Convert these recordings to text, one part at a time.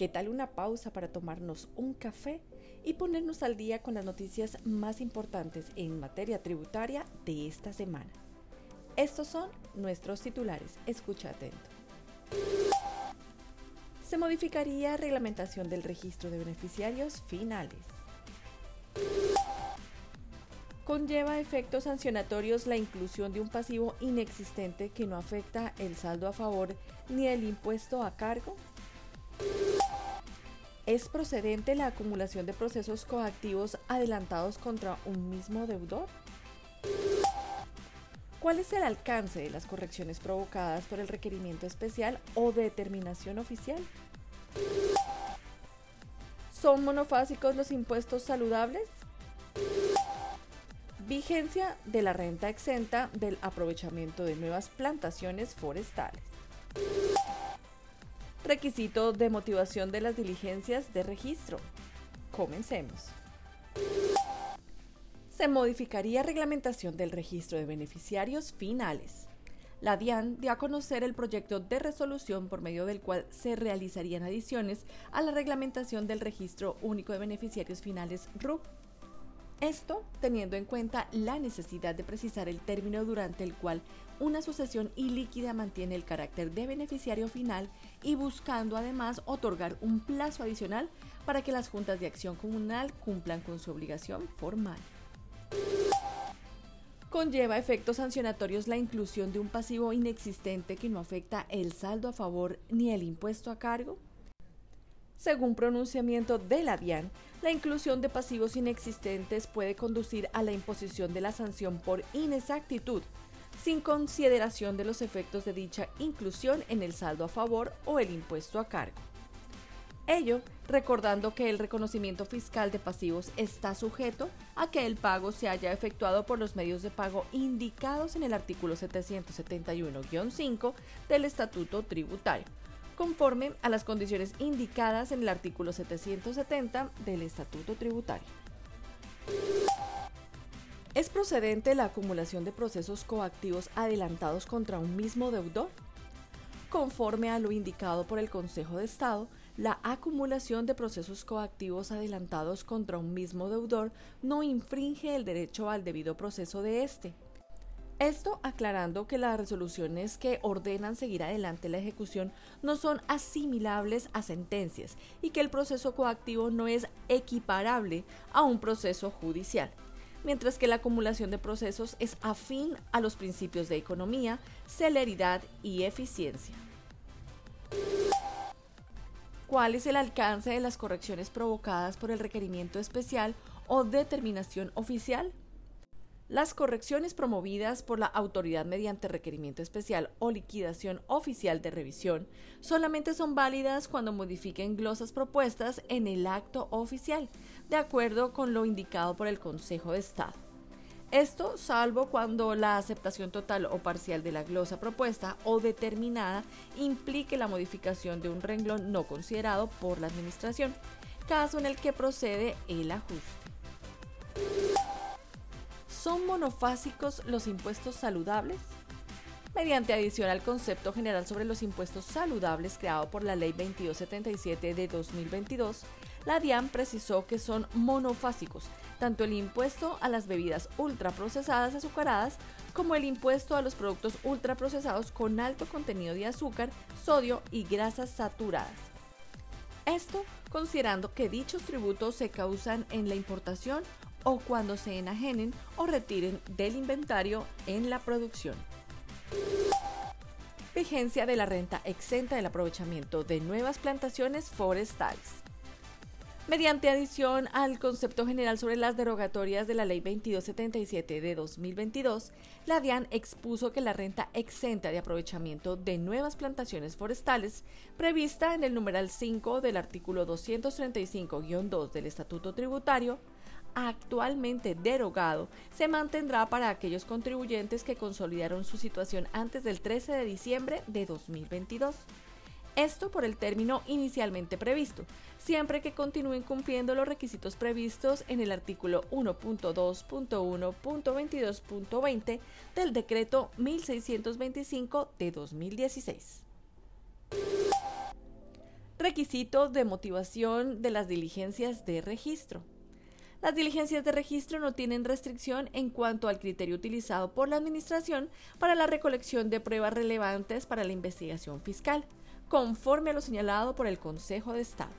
¿Qué tal una pausa para tomarnos un café y ponernos al día con las noticias más importantes en materia tributaria de esta semana? Estos son nuestros titulares. Escucha atento. Se modificaría reglamentación del registro de beneficiarios finales. Conlleva efectos sancionatorios la inclusión de un pasivo inexistente que no afecta el saldo a favor ni el impuesto a cargo. ¿Es procedente la acumulación de procesos coactivos adelantados contra un mismo deudor? ¿Cuál es el alcance de las correcciones provocadas por el requerimiento especial o determinación oficial? ¿Son monofásicos los impuestos saludables? Vigencia de la renta exenta del aprovechamiento de nuevas plantaciones forestales. Requisito de motivación de las diligencias de registro. Comencemos. Se modificaría reglamentación del registro de beneficiarios finales. La DIAN dio a conocer el proyecto de resolución por medio del cual se realizarían adiciones a la reglamentación del registro único de beneficiarios finales RUB esto teniendo en cuenta la necesidad de precisar el término durante el cual una sucesión ilíquida mantiene el carácter de beneficiario final y buscando además otorgar un plazo adicional para que las juntas de acción comunal cumplan con su obligación formal. Conlleva efectos sancionatorios la inclusión de un pasivo inexistente que no afecta el saldo a favor ni el impuesto a cargo. Según pronunciamiento de la DIAN, la inclusión de pasivos inexistentes puede conducir a la imposición de la sanción por inexactitud, sin consideración de los efectos de dicha inclusión en el saldo a favor o el impuesto a cargo. Ello recordando que el reconocimiento fiscal de pasivos está sujeto a que el pago se haya efectuado por los medios de pago indicados en el artículo 771-5 del Estatuto Tributario conforme a las condiciones indicadas en el artículo 770 del Estatuto Tributario. ¿Es procedente la acumulación de procesos coactivos adelantados contra un mismo deudor? Conforme a lo indicado por el Consejo de Estado, la acumulación de procesos coactivos adelantados contra un mismo deudor no infringe el derecho al debido proceso de éste esto aclarando que las resoluciones que ordenan seguir adelante la ejecución no son asimilables a sentencias y que el proceso coactivo no es equiparable a un proceso judicial, mientras que la acumulación de procesos es afín a los principios de economía, celeridad y eficiencia. ¿Cuál es el alcance de las correcciones provocadas por el requerimiento especial o determinación oficial? Las correcciones promovidas por la autoridad mediante requerimiento especial o liquidación oficial de revisión solamente son válidas cuando modifiquen glosas propuestas en el acto oficial, de acuerdo con lo indicado por el Consejo de Estado. Esto salvo cuando la aceptación total o parcial de la glosa propuesta o determinada implique la modificación de un renglón no considerado por la Administración, caso en el que procede el ajuste. ¿Son monofásicos los impuestos saludables? Mediante adición al concepto general sobre los impuestos saludables creado por la Ley 2277 de 2022, la DIAN precisó que son monofásicos, tanto el impuesto a las bebidas ultraprocesadas azucaradas como el impuesto a los productos ultraprocesados con alto contenido de azúcar, sodio y grasas saturadas. Esto considerando que dichos tributos se causan en la importación o cuando se enajenen o retiren del inventario en la producción. Vigencia de la renta exenta del aprovechamiento de nuevas plantaciones forestales. Mediante adición al concepto general sobre las derogatorias de la Ley 2277 de 2022, la DIAN expuso que la renta exenta de aprovechamiento de nuevas plantaciones forestales, prevista en el numeral 5 del artículo 235-2 del Estatuto Tributario, actualmente derogado se mantendrá para aquellos contribuyentes que consolidaron su situación antes del 13 de diciembre de 2022. Esto por el término inicialmente previsto, siempre que continúen cumpliendo los requisitos previstos en el artículo 1.2.1.22.20 del decreto 1625 de 2016. Requisito de motivación de las diligencias de registro. Las diligencias de registro no tienen restricción en cuanto al criterio utilizado por la Administración para la recolección de pruebas relevantes para la investigación fiscal, conforme a lo señalado por el Consejo de Estado.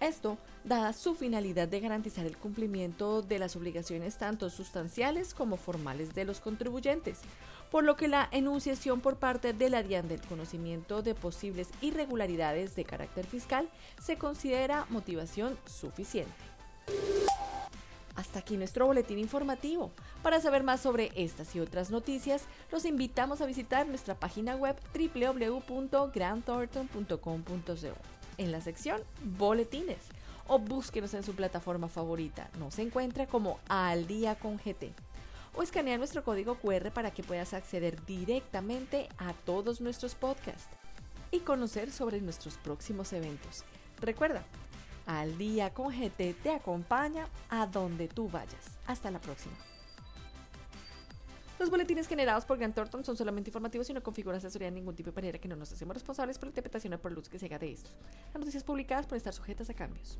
Esto dada su finalidad de garantizar el cumplimiento de las obligaciones tanto sustanciales como formales de los contribuyentes, por lo que la enunciación por parte de la DIAN del conocimiento de posibles irregularidades de carácter fiscal se considera motivación suficiente. Hasta aquí nuestro boletín informativo. Para saber más sobre estas y otras noticias, los invitamos a visitar nuestra página web www.grandthornton.com.co en la sección Boletines o búsquenos en su plataforma favorita. Nos encuentra como Al Día con GT. O escanea nuestro código QR para que puedas acceder directamente a todos nuestros podcasts y conocer sobre nuestros próximos eventos. Recuerda, Al Día con GT te acompaña a donde tú vayas. Hasta la próxima. Los boletines generados por Grant Thornton son solamente informativos y no configuran asesoría de ningún tipo de manera que no nos hacemos responsables por la interpretación o por luz que se haga de estos. Las noticias publicadas pueden estar sujetas a cambios.